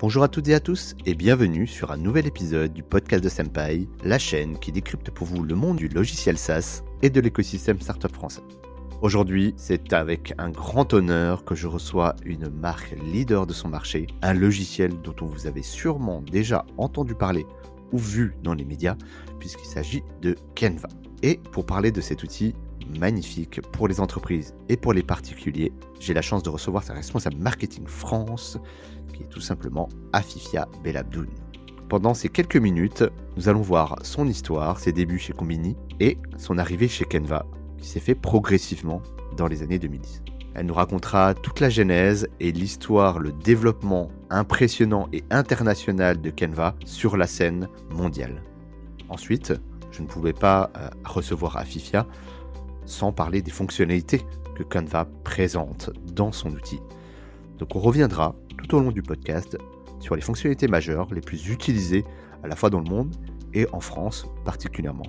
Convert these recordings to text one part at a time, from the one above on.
Bonjour à toutes et à tous et bienvenue sur un nouvel épisode du podcast de Senpai, la chaîne qui décrypte pour vous le monde du logiciel SaaS et de l'écosystème startup français. Aujourd'hui, c'est avec un grand honneur que je reçois une marque leader de son marché, un logiciel dont on vous avez sûrement déjà entendu parler ou vu dans les médias, puisqu'il s'agit de Canva. Et pour parler de cet outil magnifique pour les entreprises et pour les particuliers, j'ai la chance de recevoir sa responsable marketing France, qui est tout simplement Afifia Belabdoun. Pendant ces quelques minutes, nous allons voir son histoire, ses débuts chez Combini et son arrivée chez Canva, qui s'est fait progressivement dans les années 2010. Elle nous racontera toute la genèse et l'histoire, le développement impressionnant et international de Canva sur la scène mondiale. Ensuite, je ne pouvais pas euh, recevoir Afifia sans parler des fonctionnalités que Canva présente dans son outil. Donc on reviendra tout au long du podcast sur les fonctionnalités majeures les plus utilisées à la fois dans le monde et en France particulièrement.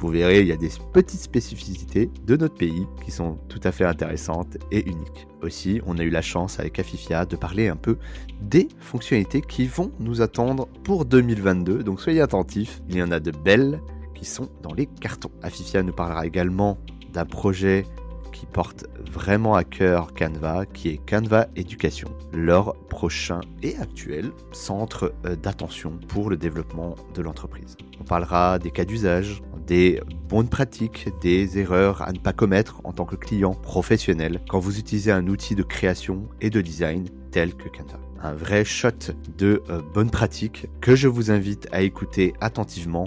Vous verrez, il y a des petites spécificités de notre pays qui sont tout à fait intéressantes et uniques. Aussi, on a eu la chance avec Afifia de parler un peu des fonctionnalités qui vont nous attendre pour 2022. Donc soyez attentifs, il y en a de belles qui sont dans les cartons. Afifia nous parlera également d'un projet qui porte vraiment à cœur Canva, qui est Canva Éducation, leur prochain et actuel centre euh, d'attention pour le développement de l'entreprise. On parlera des cas d'usage, des bonnes pratiques, des erreurs à ne pas commettre en tant que client professionnel quand vous utilisez un outil de création et de design tel que Canva. Un vrai shot de euh, bonnes pratiques que je vous invite à écouter attentivement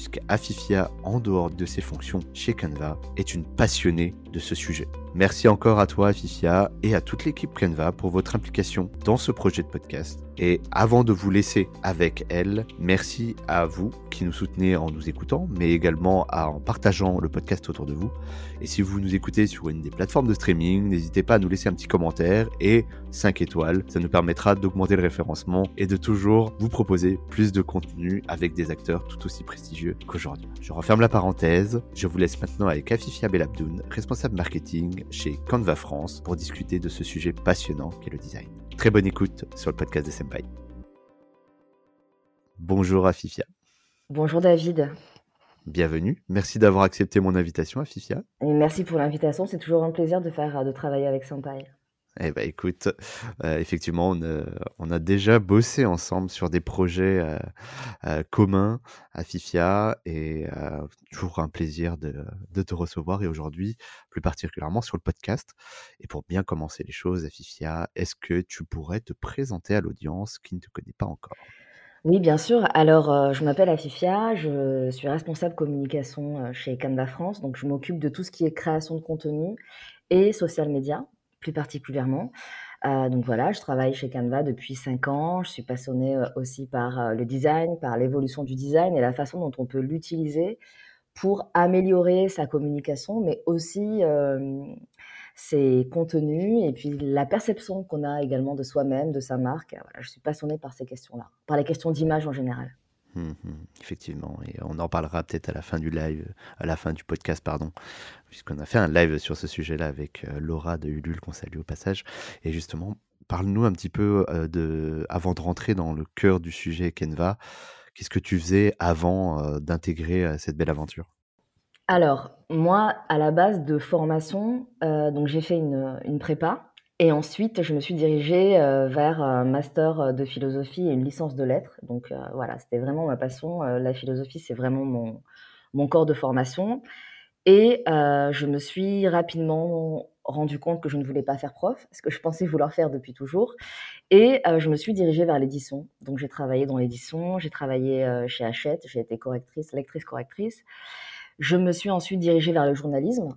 puisqu'Afifia, en dehors de ses fonctions chez Canva, est une passionnée de ce sujet. Merci encore à toi, Afifia, et à toute l'équipe Canva pour votre implication dans ce projet de podcast. Et avant de vous laisser avec elle, merci à vous qui nous soutenez en nous écoutant, mais également en partageant le podcast autour de vous. Et si vous nous écoutez sur une des plateformes de streaming, n'hésitez pas à nous laisser un petit commentaire et 5 étoiles. Ça nous permettra d'augmenter le référencement et de toujours vous proposer plus de contenu avec des acteurs tout aussi prestigieux qu'aujourd'hui. Je referme la parenthèse. Je vous laisse maintenant avec Afifia Belabdoun, responsable marketing chez Canva France, pour discuter de ce sujet passionnant qu'est le design. Très bonne écoute sur le podcast de Senpai. Bonjour Afifia. Bonjour David. Bienvenue. Merci d'avoir accepté mon invitation, Afifia. Et merci pour l'invitation. C'est toujours un plaisir de faire de travailler avec Senpai. Eh ben écoute, euh, effectivement, on, a déjà bossé ensemble sur des projets euh, euh, communs à Fifia et toujours un plaisir de, te recevoir et aujourd'hui, plus particulièrement sur le podcast. Et pour bien commencer les choses à Fifia, est-ce que tu pourrais te présenter à l'audience qui ne te connaît pas encore? Oui, bien sûr. Alors, je m'appelle Afifia, je suis responsable communication chez Canva France, donc je m'occupe de tout ce qui est création de contenu et social media plus particulièrement. Euh, donc voilà, je travaille chez Canva depuis 5 ans. Je suis passionnée euh, aussi par euh, le design, par l'évolution du design et la façon dont on peut l'utiliser pour améliorer sa communication, mais aussi ses contenus et puis la perception qu'on a également de soi-même, de sa marque. Voilà, je suis passionnée par ces questions-là, par les questions d'image en général. Mmh effectivement, et on en parlera peut-être à la fin du live, à la fin du podcast, pardon, puisqu'on a fait un live sur ce sujet-là avec euh, Laura de Ulule, qu'on salue au passage. Et justement, parle-nous un petit peu euh, de, avant de rentrer dans le cœur du sujet Canva, qu'est-ce que tu faisais avant euh, d'intégrer cette belle aventure? Alors, moi, à la base de formation, donc j'ai fait une prépa et ensuite, je me suis dirigée euh, vers un master euh, de philosophie et une licence de lettres. Donc euh, voilà, c'était vraiment ma passion. la philosophie, c'est vraiment mon, corps de formation. Et je me suis rapidement rendu compte que je ne voulais pas faire prof, ce que je pensais vouloir faire depuis toujours. Et je me suis dirigée vers l'édition. Donc j'ai travaillé dans l'édition, j'ai travaillé chez Hachette, j'ai été correctrice, lectrice correctrice. Je me suis ensuite dirigée vers le journalisme.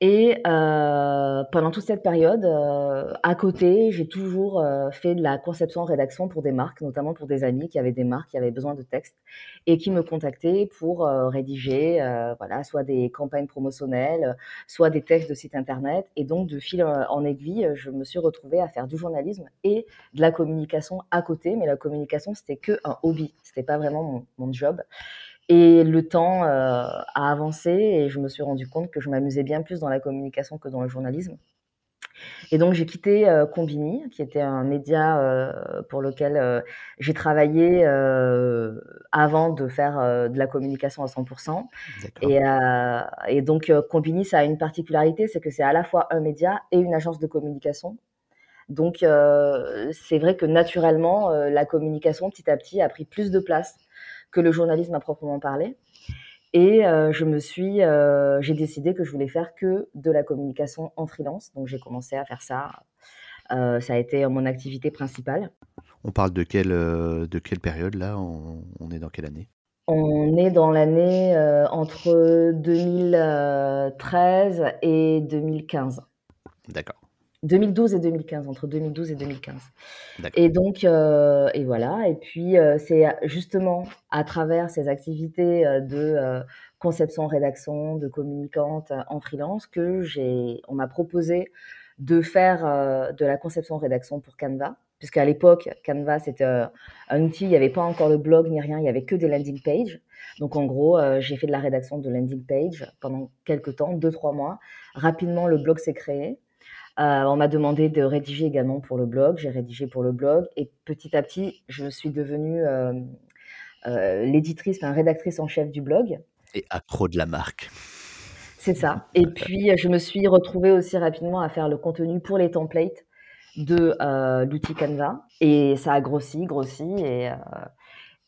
Et euh, pendant toute cette période, euh, à côté, j'ai toujours euh, fait de la conception-rédaction pour des marques, notamment pour des amis qui avaient des marques, qui avaient besoin de textes et qui me contactaient pour rédiger, voilà, soit des campagnes promotionnelles, soit des textes de site internet. Et donc, de fil en aiguille, je me suis retrouvée à faire du journalisme et de la communication à côté. Mais la communication, c'était que un hobby, c'était pas vraiment mon, mon job. Et le temps euh, a avancé et je me suis rendu compte que je m'amusais bien plus dans la communication que dans le journalisme. Et donc j'ai quitté euh, Combini, qui était un média euh, pour lequel euh, j'ai travaillé avant de faire de la communication à 100%. Et, et, donc Combini, ça a une particularité, c'est que c'est à la fois un média et une agence de communication. Donc c'est vrai que naturellement, la communication petit à petit a pris plus de place que le journalisme à proprement parler. Et euh, je me suis, euh, j'ai décidé que je voulais faire que de la communication en freelance. Donc j'ai commencé à faire ça. Euh, ça a été mon activité principale. On parle de quelle, de quelle période là? On, est dans quelle année? On est dans l'année entre 2013 et 2015. D'accord. 2012 et 2015, entre 2012 et 2015. Et donc, euh, et voilà. Et puis, euh, c'est justement à travers ces activités euh, de conception, rédaction, de communicante en freelance que j'ai, on m'a proposé de faire de la conception, rédaction pour Canva. Puisqu'à l'époque, Canva, c'était un outil, il n'y avait pas encore le blog ni rien, il n'y avait que des landing pages. Donc, en gros, j'ai fait de la rédaction de landing page pendant quelques temps, deux, trois mois. Rapidement, le blog s'est créé. Euh, on m'a demandé de rédiger également pour le blog. J'ai rédigé pour le blog et petit à petit, je suis devenue euh, euh, l'éditrice, enfin rédactrice en chef du blog. Et accro de la marque. C'est ça. Et puis, je me suis retrouvée aussi rapidement à faire le contenu pour les templates de l'outil Canva. Et ça a grossi, grossi. Et,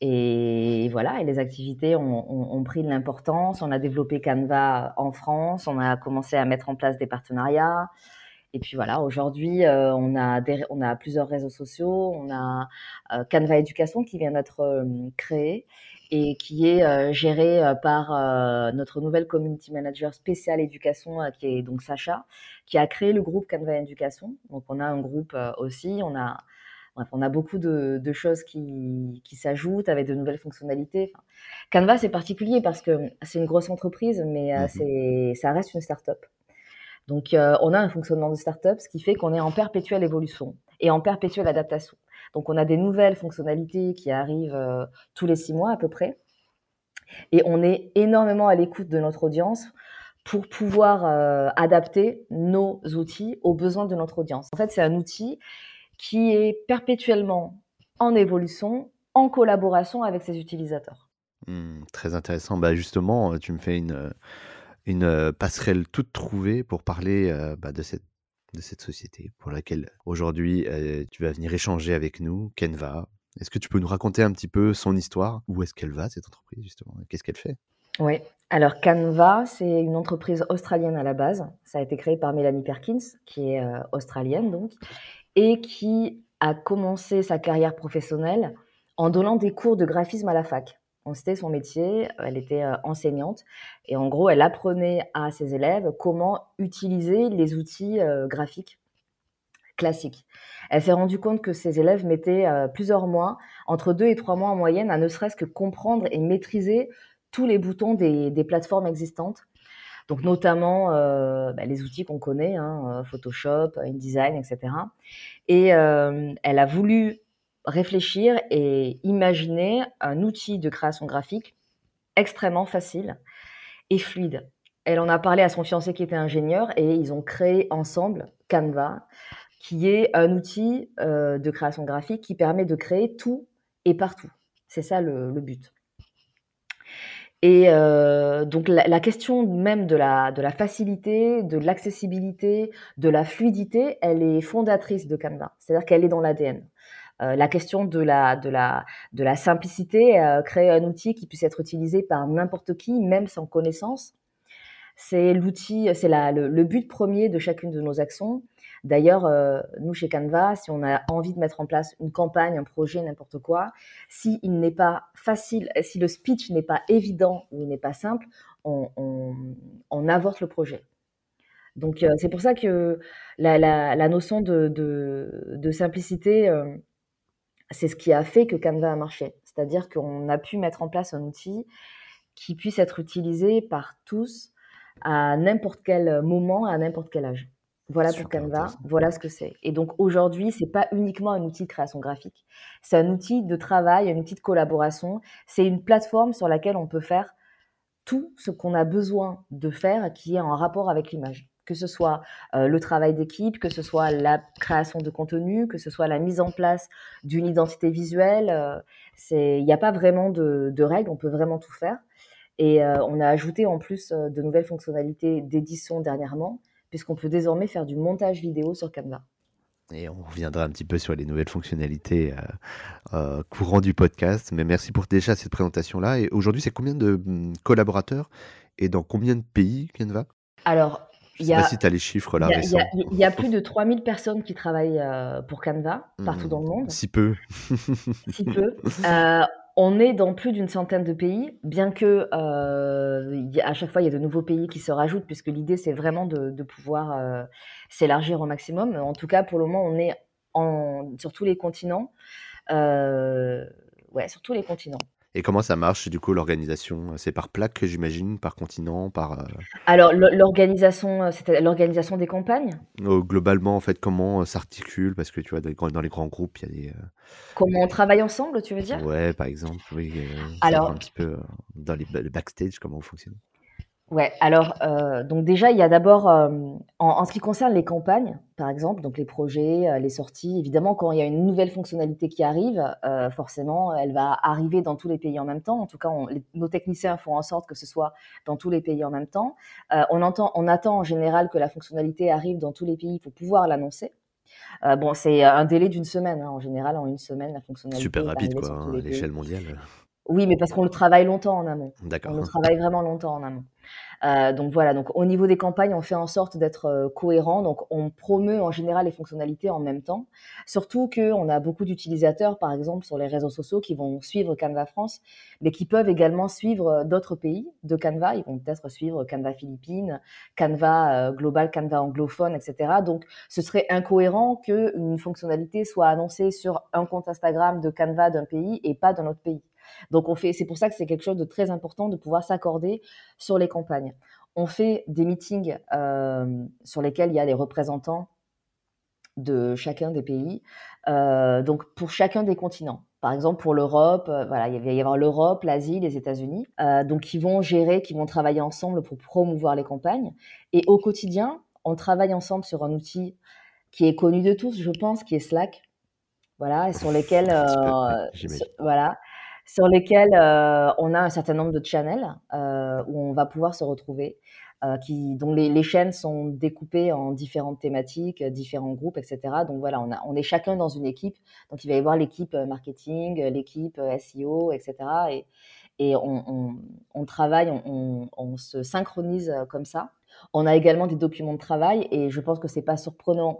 et voilà, et les activités ont, ont pris de l'importance. On a développé Canva en France. On a commencé à mettre en place des partenariats. Et puis voilà, aujourd'hui, euh, on, a on a plusieurs réseaux sociaux. On a euh, Canva Éducation qui vient d'être euh, créé et qui est géré par notre nouvelle community manager spéciale éducation, qui est donc Sacha, qui a créé le groupe Canva Éducation. Donc on a un groupe aussi. On a, on a beaucoup de, choses qui, qui s'ajoutent avec de nouvelles fonctionnalités. Canva, c'est particulier parce que c'est une grosse entreprise, mais mmh c'est, ça reste une start-up. Donc, euh, on a un fonctionnement de start-up, ce qui fait qu'on est en perpétuelle évolution et en perpétuelle adaptation. Donc, on a des nouvelles fonctionnalités qui arrivent euh, tous les six mois à peu près. Et on est énormément à l'écoute de notre audience pour pouvoir euh, adapter nos outils aux besoins de notre audience. En fait, c'est un outil qui est perpétuellement en évolution, en collaboration avec ses utilisateurs. Mmh, très intéressant. Bah justement, tu me fais une, une passerelle toute trouvée pour parler bah, de, cette, de cette société pour laquelle aujourd'hui tu vas venir échanger avec nous, Kenva. Est-ce que tu peux nous raconter un petit peu son histoire? Où est-ce qu'elle va, cette entreprise, justement? Qu'est-ce qu'elle fait? Oui, alors Canva, c'est une entreprise australienne à la base. Ça a été créé par Mélanie Perkins, qui est australienne donc, et qui a commencé sa carrière professionnelle en donnant des cours de graphisme à la fac. C'était son métier, elle était euh, enseignante et en gros, elle apprenait à ses élèves comment utiliser les outils euh, graphiques classiques. Elle s'est rendue compte que ses élèves mettaient euh, plusieurs mois, entre deux et trois mois en moyenne, à ne serait-ce que comprendre et maîtriser tous les boutons des, plateformes existantes. Donc notamment bah, les outils qu'on connaît, hein, Photoshop, InDesign, etc. Et elle a voulu réfléchir et imaginer un outil de création graphique extrêmement facile et fluide. Elle en a parlé à son fiancé qui était ingénieur et ils ont créé ensemble Canva, qui est un outil euh, de création graphique qui permet de créer tout et partout. C'est ça le, but. Et euh, donc la, question même de la, de la facilité, de l'accessibilité, de la fluidité, elle est fondatrice de Canva. C'est-à-dire qu'elle est dans l'ADN. Euh, la question de la, simplicité, euh, créer un outil qui puisse être utilisé par n'importe qui, même sans connaissance, c'est l'outil, c'est le, le, but premier de chacune de nos actions. D'ailleurs, euh, nous chez Canva, si on a envie de mettre en place une campagne, un projet, n'importe quoi, si il n'est pas facile, si le speech n'est pas évident ou il n'est pas simple, on, avorte le projet. Donc c'est pour ça que la, notion de simplicité, c'est ce qui a fait que Canva a marché. C'est-à-dire qu'on a pu mettre en place un outil qui puisse être utilisé par tous à n'importe quel moment, à n'importe quel âge. Voilà pour Canva, voilà ce que c'est. Et donc aujourd'hui, c'est pas uniquement un outil de création graphique, c'est un outil de travail, un outil de collaboration. C'est une plateforme sur laquelle on peut faire tout ce qu'on a besoin de faire qui est en rapport avec l'image que ce soit le travail d'équipe, que ce soit la création de contenu, que ce soit la mise en place d'une identité visuelle. il n'y a pas vraiment de, de, règles, on peut vraiment tout faire. Et on a ajouté en plus de nouvelles fonctionnalités d'édition dernièrement, puisqu'on peut désormais faire du montage vidéo sur Canva. Et on reviendra un petit peu sur les nouvelles fonctionnalités euh, euh, courant du podcast. Mais merci pour déjà cette présentation-là. Et aujourd'hui, c'est combien de hum, collaborateurs et dans combien de pays Canva? Alors, il y a, si tu as les chiffres là récents. Il y, a plus de 3000 personnes qui travaillent euh, pour Canva partout mmh. dans le monde. Si peu. si peu. On est dans plus d'une centaine de pays, bien que euh, à chaque fois il y a de nouveaux pays qui se rajoutent, puisque l'idée c'est vraiment de, pouvoir euh, s'élargir au maximum. En tout cas, pour le moment, on est en, sur tous les continents. Euh, ouais, sur tous les continents. Et comment ça marche du coup l'organisation? C'est par plaque, j'imagine, par continent, par. Euh Alors l'organisation, euh, c'était l'organisation des campagnes? Oh, globalement, en fait, comment s'articule? Parce que tu vois, dans les grands groupes, il y a des. Euh comment on travaille ensemble, tu veux dire? Ouais, par exemple, oui. Alors, un petit peu dans les, le backstage, comment vous fonctionnez Ouais, alors euh, donc déjà il y a d'abord euh, en, ce qui concerne les campagnes, par exemple, donc les projets, euh, les sorties. Évidemment, quand il y a une nouvelle fonctionnalité qui arrive, forcément, elle va arriver dans tous les pays en même temps. En tout cas, nos techniciens font en sorte que ce soit dans tous les pays en même temps. on entend, on attend en général que la fonctionnalité arrive dans tous les pays pour pouvoir l'annoncer. bon, c'est un délai d'une semaine hein, en général, en une semaine la fonctionnalité. Super rapide quoi, hein, à l'échelle mondiale. Oui, mais parce qu'on le travaille longtemps en amont. D'accord. On le travaille vraiment longtemps en amont. Euh, donc voilà, donc au niveau des campagnes, on fait en sorte d'être euh, cohérent. Donc on promeut en général les fonctionnalités en même temps. Surtout qu'on a beaucoup d'utilisateurs, par exemple, sur les réseaux sociaux qui vont suivre Canva France, mais qui peuvent également suivre euh, d'autres pays de Canva. Ils vont peut-être suivre Canva Philippines, Canva Global, Canva anglophone, etc. Donc ce serait incohérent qu'une fonctionnalité soit annoncée sur un compte Instagram de Canva d'un pays et pas d'un autre pays. Donc on fait, c'est pour ça que c'est quelque chose de très important de pouvoir s'accorder sur les campagnes. On fait des meetings euh, sur lesquels il y a des représentants de chacun des pays, euh, donc pour chacun des continents. Par exemple, pour l'Europe, euh, voilà, il va y avoir l'Europe, l'Asie, les États-Unis, donc qui vont gérer, qui vont travailler ensemble pour promouvoir les campagnes. Et au quotidien, on travaille ensemble sur un outil qui est connu de tous, je pense, qui est Slack. Voilà, et sur lesquels, voilà, sur lesquels euh, on a un certain nombre de channels euh, où on va pouvoir se retrouver, euh, qui, dont les, chaînes sont découpées en différentes thématiques, différents groupes, etc. Donc voilà, on, est chacun dans une équipe. Donc il va y avoir l'équipe marketing, l'équipe SEO, etc. Et, et on, travaille, on, se synchronise comme ça. On a également des documents de travail et je pense que c'est pas surprenant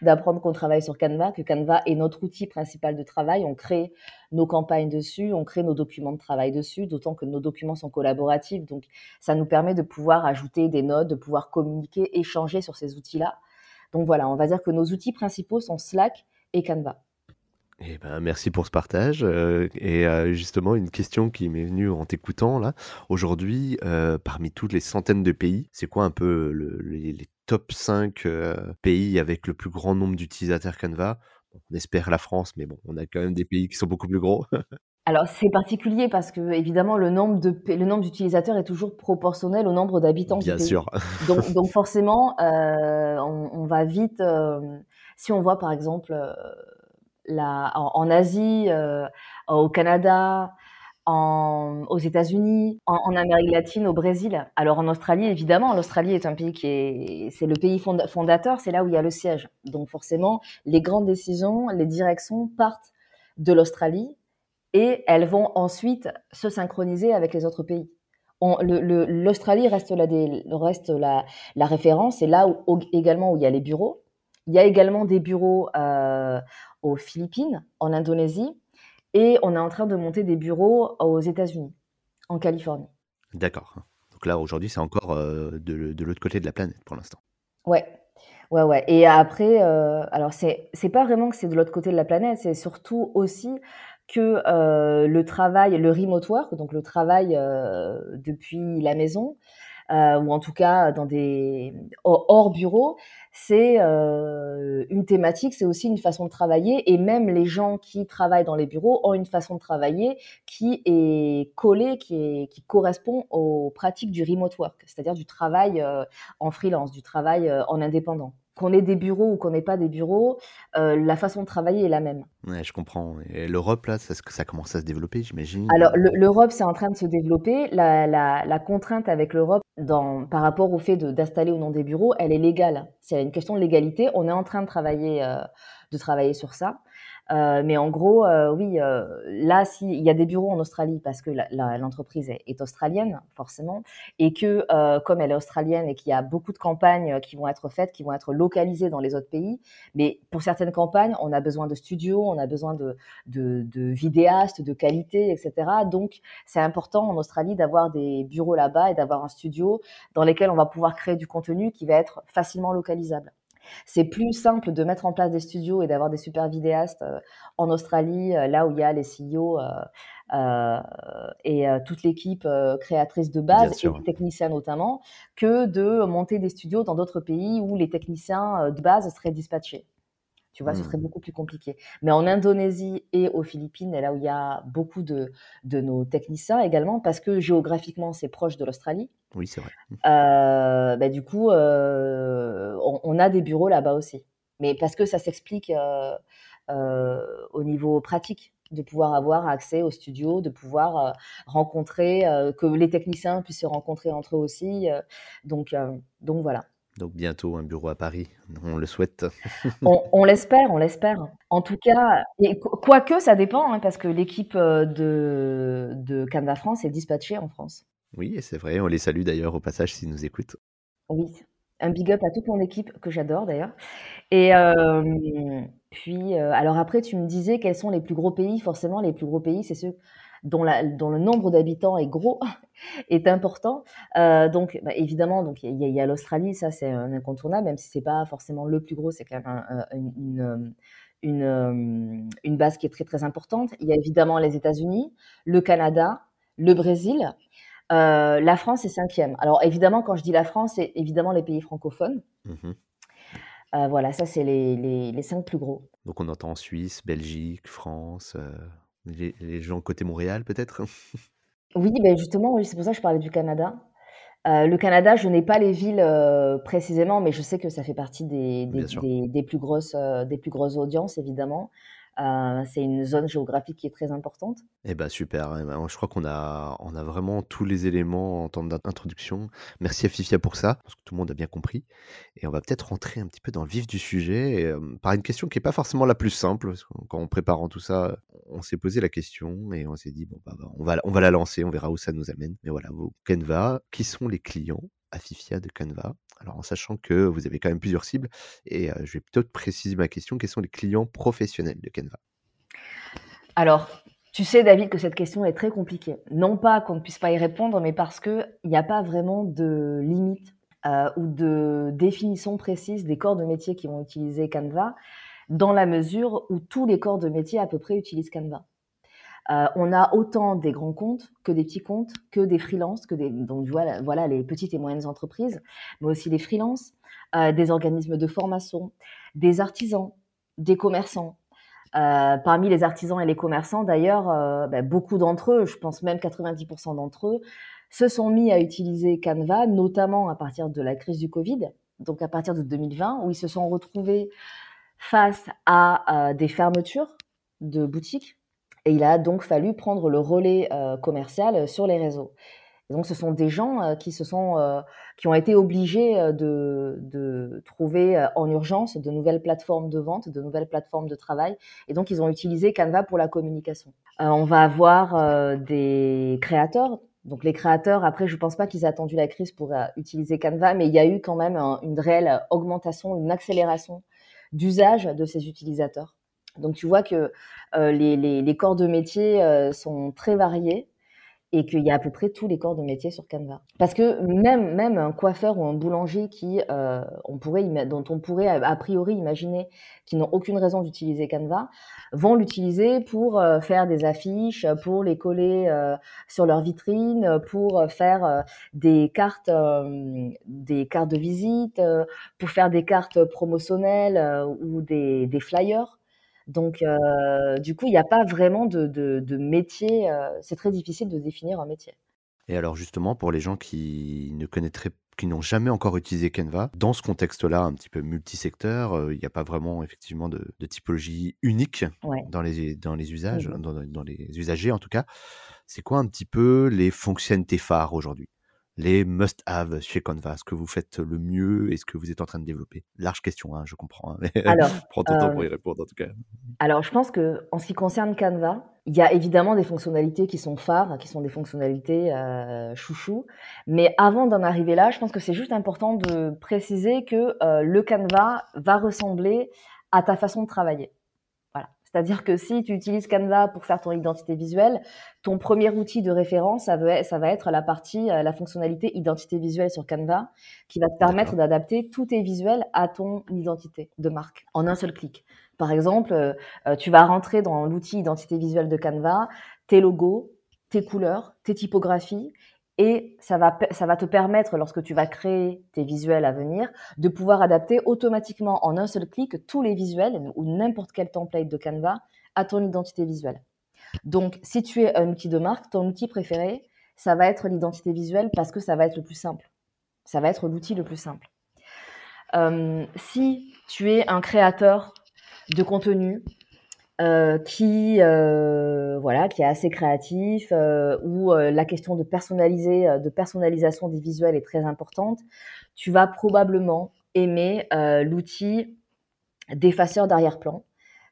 d'apprendre qu'on travaille sur Canva, que Canva est notre outil principal de travail. On crée nos campagnes dessus, on crée nos documents de travail dessus, d'autant que nos documents sont collaboratifs. Donc, ça nous permet de pouvoir ajouter des notes, de pouvoir communiquer, échanger sur ces outils-là. Donc voilà, on va dire que nos outils principaux sont Slack et Canva. Eh ben, merci pour ce partage. Euh, et euh, justement, une question qui m'est venue en t'écoutant là. Aujourd'hui, euh, parmi toutes les centaines de pays, c'est quoi un peu les, top 5 pays avec le plus grand nombre d'utilisateurs Canva? On espère la France, mais bon, on a quand même des pays qui sont beaucoup plus gros. Alors c'est particulier parce que évidemment le nombre de le nombre d'utilisateurs est toujours proportionnel au nombre d'habitants Bien du pays. sûr. Donc, donc forcément, on, on, va vite. si on voit par exemple en, Asie, euh, au Canada, aux États-Unis, en, Amérique latine, au Brésil. Alors en Australie, évidemment, l'Australie est un pays qui est, c'est le pays fondateur, c'est là où il y a le siège. Donc forcément, les grandes décisions, les directions partent de l'Australie et elles vont ensuite se synchroniser avec les autres pays. L'Australie reste, la, la, référence, c'est là où, également où il y a les bureaux. Il y a également des bureaux euh, aux Philippines, en Indonésie, et on est en train de monter des bureaux aux États-Unis, en Californie. D'accord. Donc là, aujourd'hui, c'est encore euh, de, l'autre côté de la planète pour l'instant. Ouais. Ouais, ouais. Et après, euh, alors c'est, c'est pas vraiment que c'est de l'autre côté de la planète, c'est surtout aussi que euh, le travail, le remote work, donc le travail depuis la maison, euh, ou en tout cas dans des hors bureau, c'est euh, une thématique, c'est aussi une façon de travailler, et même les gens qui travaillent dans les bureaux ont une façon de travailler qui est collée, qui, est, qui correspond aux pratiques du remote work, c'est-à-dire du travail euh, en freelance, du travail en indépendant qu'on ait des bureaux ou qu'on n'ait pas des bureaux, euh, la façon de travailler est la même. Ouais, je comprends. Et l'Europe, là, ça, ça commence à se développer, j'imagine Alors, l'Europe, c'est en train de se développer. La, la, la contrainte avec l'Europe par rapport au fait d'installer ou non des bureaux, elle est légale. C'est une question de légalité. On est en train de travailler, euh, de travailler sur ça. Euh, mais en gros, euh, oui, euh, là, s'il y a des bureaux en Australie parce que l'entreprise est, australienne, forcément, et que comme elle est australienne et qu'il y a beaucoup de campagnes qui vont être faites, qui vont être localisées dans les autres pays, mais pour certaines campagnes, on a besoin de studios, on a besoin de, de, de vidéastes, de qualité, etc. Donc, c'est important en Australie d'avoir des bureaux là-bas et d'avoir un studio dans lesquels on va pouvoir créer du contenu qui va être facilement localisable. C'est plus simple de mettre en place des studios et d'avoir des super vidéastes euh, en Australie, euh, là où il y a les CEO euh, et toute l'équipe créatrice de base et les techniciens notamment, que de monter des studios dans d'autres pays où les techniciens de base seraient dispatchés. Tu vois, ce serait mmh. beaucoup plus compliqué. Mais en Indonésie et aux Philippines, là où il y a beaucoup de, de nos techniciens également, parce que géographiquement, c'est proche de l'Australie. Oui, c'est vrai. Euh, bah, du coup, euh, on, a des bureaux là-bas aussi. Mais parce que ça s'explique euh, au niveau pratique de pouvoir avoir accès au studio, de pouvoir rencontrer, que les techniciens puissent se rencontrer entre eux aussi. donc, donc voilà. Donc bientôt un bureau à Paris, on le souhaite. on, l'espère, on l'espère. En tout cas, et quoique ça dépend, hein, parce que l'équipe de, de Canva France est dispatchée en France. Oui, c'est vrai, on les salue d'ailleurs au passage s'ils nous écoutent. Oui, un big up à toute mon équipe, que j'adore d'ailleurs. Et puis, euh, alors après, tu me disais quels sont les plus gros pays. Forcément, les plus gros pays, c'est ceux dont, le nombre d'habitants est gros, est important. Euh, donc, bah, évidemment, donc il y a, l'Australie, ça c'est un incontournable, même si c'est pas forcément le plus gros, c'est quand même une, une, une, base qui est très très importante. Il y a évidemment les États-Unis, le Canada, le Brésil. Euh, la France est cinquième. Alors évidemment, quand je dis la France, c'est évidemment les pays francophones. Mmh euh, voilà, ça c'est les, les, les, cinq plus gros. Donc on entend Suisse, Belgique, France. Les, gens côté Montréal, peut-être? Oui, ben justement, oui, c'est pour ça que je parlais du Canada. Euh, le Canada, je n'ai pas les villes euh, précisément, mais je sais que ça fait partie des, des, plus, grosses, euh, des plus grosses audiences, évidemment. Euh, c'est une zone géographique qui est très importante. Eh ben super, eh ben, je crois qu'on a, on a vraiment tous les éléments en termes d'introduction. Merci à Fifia pour ça, parce que tout le monde a bien compris. Et on va peut-être rentrer un petit peu dans le vif du sujet euh, par une question qui n'est pas forcément la plus simple. quand en préparant tout ça, on s'est posé la question et on s'est dit, bon, bah, bah, on, va, on va la lancer, on verra où ça nous amène. Mais voilà, Canva, qui sont les clients à Fifia de Canva? Alors en sachant que vous avez quand même plusieurs cibles, et je vais peut-être préciser ma question, quels sont les clients professionnels de Canva? Alors, tu sais David que cette question est très compliquée. Non pas qu'on ne puisse pas y répondre, mais parce qu'il n'y a pas vraiment de limite ou de définition précise des corps de métier qui vont utiliser Canva, dans la mesure où tous les corps de métier à peu près utilisent Canva. Euh, on a autant des grands comptes que des petits comptes, que des freelances, que des donc voilà, les petites et moyennes entreprises, mais aussi des freelances, euh, des organismes de formation, des artisans, des commerçants. Euh, parmi les artisans et les commerçants, d'ailleurs, ben, beaucoup d'entre eux, je pense même 90% d'entre eux, se sont mis à utiliser Canva, notamment à partir de la crise du Covid, donc à partir de 2020, où ils se sont retrouvés face à des fermetures de boutiques, et il a donc fallu prendre le relais euh, commercial euh, sur les réseaux. donc, ce sont des gens euh, qui se sont, qui ont été obligés de, de, trouver en urgence de nouvelles plateformes de vente, de nouvelles plateformes de travail. Et donc, ils ont utilisé Canva pour la communication. on va avoir des créateurs. Donc, les créateurs, après, je ne pense pas qu'ils aient attendu la crise pour utiliser Canva, mais il y a eu quand même une réelle augmentation, une accélération d'usage de ces utilisateurs. Donc tu vois que euh, les, corps de métier euh, sont très variés et qu'il y a à peu près tous les corps de métier sur Canva. Parce que même, même un coiffeur ou un boulanger qui, euh, on pourrait, dont on pourrait a priori imaginer qu'ils n'ont aucune raison d'utiliser Canva, vont l'utiliser pour euh, faire des affiches, pour les coller euh, sur leur vitrine, pour faire des cartes, des cartes de visite, pour faire des cartes promotionnelles ou des, des flyers. Donc, euh, du coup, il n'y a pas vraiment de, métier. Euh, c'est très difficile de définir un métier. Et alors, justement, pour les gens qui ne connaîtraient qui n'ont jamais encore utilisé Canva, dans ce contexte-là, un petit peu multisecteur, euh, il n'y a pas vraiment effectivement de, typologie unique dans, les, dans les usages, mmh dans, dans les usagers en tout cas. C'est quoi un petit peu les fonctionnalités phares aujourd'hui? Les must-have chez Canva, ce que vous faites le mieux et ce que vous êtes en train de développer? Large question, hein, je comprends. Hein, alors, prends ton temps pour y euh, répondre en tout cas. Alors, je pense que en ce qui concerne Canva, il y a évidemment des fonctionnalités qui sont phares, qui sont des fonctionnalités euh, chouchou. Mais avant d'en arriver là, je pense que c'est juste important de préciser que euh, le Canva va ressembler à ta façon de travailler. C'est-à-dire que si tu utilises Canva pour faire ton identité visuelle, ton premier outil de référence, ça, va être la partie, euh, la fonctionnalité identité visuelle sur Canva, qui va te permettre d'adapter tous tes visuels à ton identité de marque en un seul clic. Par exemple, euh, euh, tu vas rentrer dans l'outil identité visuelle de Canva, tes logos, tes couleurs, tes typographies, et ça va, te permettre, lorsque tu vas créer tes visuels à venir, de pouvoir adapter automatiquement en un seul clic tous les visuels ou n'importe quel template de Canva à ton identité visuelle. Donc, si tu es un outil de marque, ton outil préféré, ça va être l'identité visuelle parce que ça va être le plus simple. Ça va être l'outil le plus simple. Euh, si tu es un créateur de contenu euh, qui euh, voilà qui est assez créatif euh, où la question de personnaliser de personnalisation des visuels est très importante. Tu vas probablement aimer l'outil d'effaceur d'arrière-plan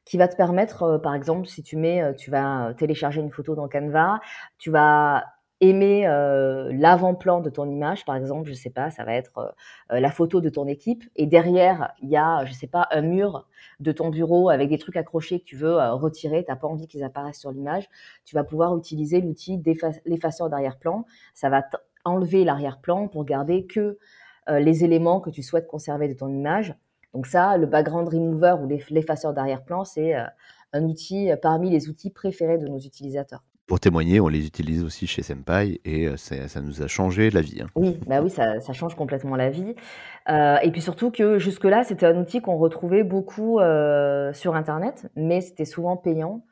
qui va te permettre par exemple si tu mets tu vas télécharger une photo dans Canva tu vas aimer euh, l'avant-plan de ton image, par exemple, je sais pas, ça va être euh, la photo de ton équipe, et derrière il y a, je sais pas, un mur de ton bureau avec des trucs accrochés que tu veux euh, retirer, t'as pas envie qu'ils apparaissent sur l'image, tu vas pouvoir utiliser l'outil l'effaceur d'arrière-plan. Ça va enlever l'arrière-plan pour garder que les éléments que tu souhaites conserver de ton image. Donc ça, le background remover ou l'effaceur d'arrière-plan, c'est un outil parmi les outils préférés de nos utilisateurs pour témoigner, on les utilise aussi chez Senpai et euh, ça, nous a changé la vie. Hein. Oui, bah oui, ça, change complètement la vie. Euh, et puis surtout que jusque-là, c'était un outil qu'on retrouvait beaucoup euh, sur Internet, mais c'était souvent payant.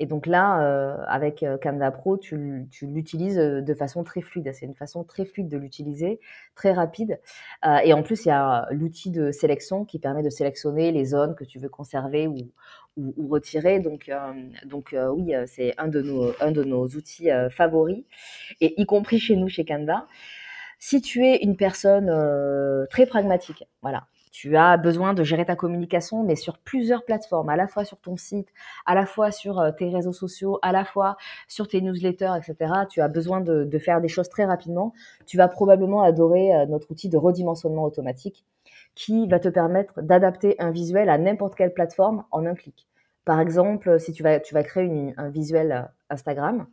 Et donc là, avec Canva Pro, tu, l'utilises de façon très fluide. C'est une façon très fluide de l'utiliser, très rapide. et en plus, il y a l'outil de sélection qui permet de sélectionner les zones que tu veux conserver ou, retirer. Donc, euh, euh, oui, euh, c'est un, de nos, un de nos outils favoris, et y compris chez nous, chez Canva. Si tu es une personne très pragmatique, voilà, tu as besoin de gérer ta communication, mais sur plusieurs plateformes, à la fois sur ton site, à la fois sur tes réseaux sociaux, à la fois sur tes newsletters, etc. Tu as besoin de, faire des choses très rapidement. Tu vas probablement adorer notre outil de redimensionnement automatique qui va te permettre d'adapter un visuel à n'importe quelle plateforme en un clic. Par exemple, si tu vas, tu vas créer un visuel euh, Instagram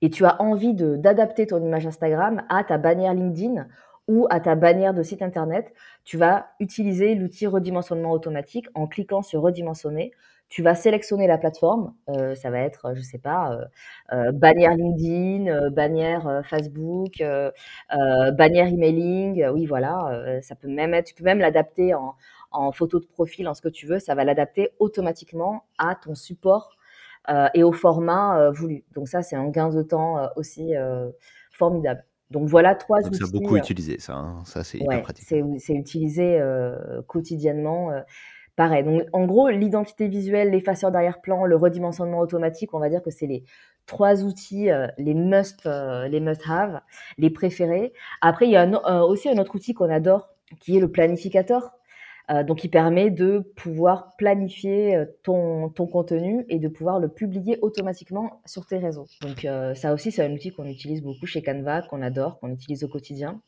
et tu as envie d'adapter ton image Instagram à ta bannière LinkedIn ou à ta bannière de site internet, tu vas utiliser l'outil redimensionnement automatique en cliquant sur redimensionner tu vas sélectionner la plateforme. Euh, ça va être, je sais pas, euh, euh, bannière LinkedIn, bannière Facebook, bannière emailing. oui, voilà. ça peut même être, tu peux même l'adapter en, en, photo de profil, en ce que tu veux. Ça va l'adapter automatiquement à ton support et au format voulu. Donc ça, c'est un gain de temps aussi formidable. Donc voilà trois Donc outils. C'est beaucoup utilisé, ça. Hein. Ça, c'est hyper pratique. C'est utilisé quotidiennement. Pareil. Donc, en gros, l'identité visuelle, l'effaceur d'arrière-plan, le redimensionnement automatique, on va dire que c'est les trois outils, euh, les must, euh, les must-have, les préférés. Après, il y a euh, aussi un autre outil qu'on adore, qui est le planificateur. Donc, qui permet de pouvoir planifier ton, ton contenu et de pouvoir le publier automatiquement sur tes réseaux. Donc, ça aussi, c'est un outil qu'on utilise beaucoup chez Canva, qu'on adore, qu'on utilise au quotidien.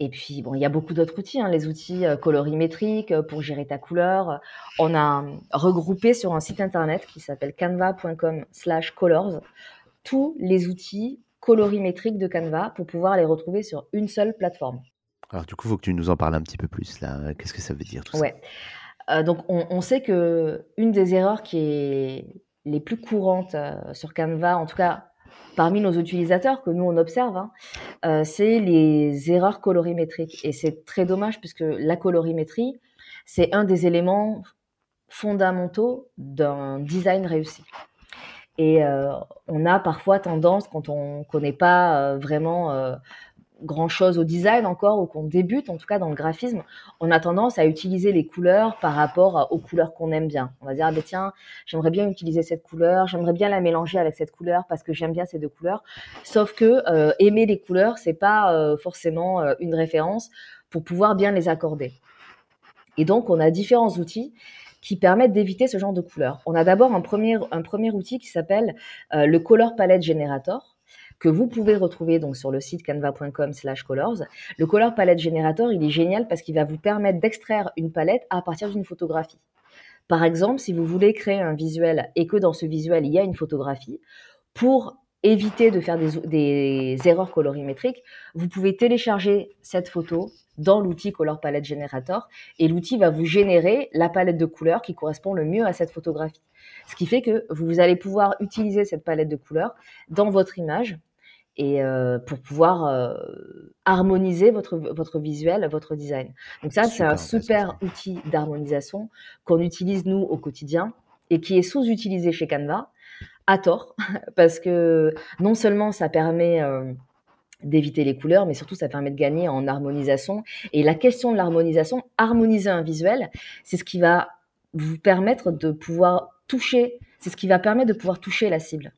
Et puis, bon, il y a beaucoup d'autres outils, hein, les outils euh, colorimétriques euh, pour gérer ta couleur. On a regroupé sur un site internet qui s'appelle canva.com/colors tous les outils colorimétriques de Canva pour pouvoir les retrouver sur une seule plateforme. Alors du coup, il faut que tu nous en parles un petit peu plus là. Qu'est-ce que ça veut dire tout ouais. ça Donc on, sait que une des erreurs qui est les plus courantes sur Canva, en tout cas parmi nos utilisateurs que nous on observe, hein, euh, c'est les erreurs colorimétriques. Et c'est très dommage puisque la colorimétrie, c'est un des éléments fondamentaux d'un design réussi. Et euh, on a parfois tendance, quand on ne connaît pas euh, vraiment grand-chose au design encore ou qu'on débute, en tout cas dans le graphisme, on a tendance à utiliser les couleurs par rapport aux couleurs qu'on aime bien. On va dire, ah ben tiens, j'aimerais bien utiliser cette couleur, j'aimerais bien la mélanger avec cette couleur parce que j'aime bien ces deux couleurs. Sauf que euh, aimer les couleurs, c'est pas euh, forcément euh, une référence pour pouvoir bien les accorder. Et donc, on a différents outils qui permettent d'éviter ce genre de couleurs. On a d'abord un premier, un premier outil qui s'appelle le Color Palette Generator que vous pouvez retrouver donc sur le site canva.com/colors. Le Color Palette Generator, il est génial parce qu'il va vous permettre d'extraire une palette à partir d'une photographie. Par exemple, si vous voulez créer un visuel et que dans ce visuel il y a une photographie, pour éviter de faire des, des erreurs colorimétriques, vous pouvez télécharger cette photo dans l'outil Color Palette Generator et l'outil va vous générer la palette de couleurs qui correspond le mieux à cette photographie. Ce qui fait que vous allez pouvoir utiliser cette palette de couleurs dans votre image et euh, pour pouvoir euh, harmoniser votre, votre visuel, votre design. Donc ça, c'est un super outil d'harmonisation qu'on utilise nous au quotidien et qui est sous-utilisé chez Canva à tort parce que non seulement ça permet euh, d'éviter les couleurs, mais surtout ça permet de gagner en harmonisation. Et la question de l'harmonisation, harmoniser un visuel, c'est ce qui va vous permettre de pouvoir toucher, c'est ce qui va permettre de pouvoir toucher la cible.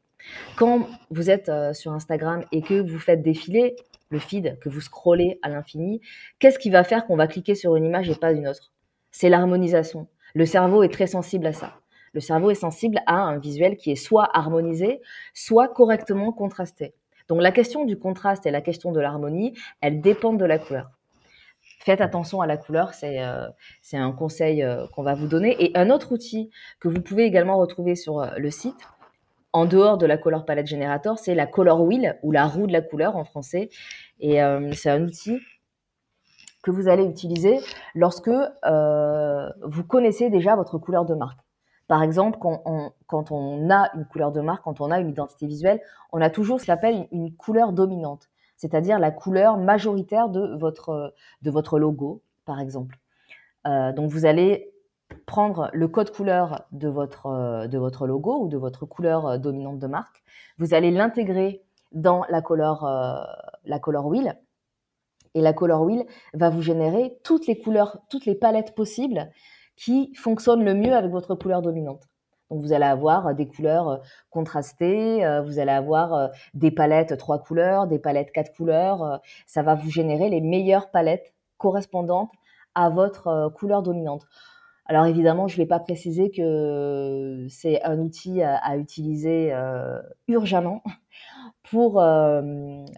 Quand vous êtes euh, sur Instagram et que vous faites défiler le feed, que vous scrollez à l'infini, qu'est-ce qui va faire qu'on va cliquer sur une image et pas une autre? C'est l'harmonisation. Le cerveau est très sensible à ça. Le cerveau est sensible à un visuel qui est soit harmonisé, soit correctement contrasté. Donc la question du contraste et la question de l'harmonie, elles dépendent de la couleur. Faites attention à la couleur, c'est euh, un conseil euh, qu'on va vous donner. Et un autre outil que vous pouvez également retrouver sur le site, en dehors de la Color Palette Generator, c'est la Color Wheel ou la roue de la couleur en français. Et c'est un outil que vous allez utiliser lorsque vous connaissez déjà votre couleur de marque. Par exemple, quand on, a une couleur de marque, quand on a une identité visuelle, on a toujours ce qu'on appelle une, couleur dominante, c'est-à-dire la couleur majoritaire de votre, de votre logo, par exemple. donc, vous allez prendre le code couleur de votre, euh, de votre logo ou de votre couleur euh, dominante de marque. Vous allez l'intégrer dans la color, euh, la color wheel. Et la color wheel va vous générer toutes les couleurs, toutes les palettes possibles qui fonctionnent le mieux avec votre couleur dominante. Donc vous allez avoir des couleurs contrastées, vous allez avoir des palettes trois couleurs, des palettes quatre couleurs. Ça va vous générer les meilleures palettes correspondantes à votre couleur dominante. Alors évidemment, je ne vais pas préciser que c'est un outil à, utiliser euh, urgemment pour euh,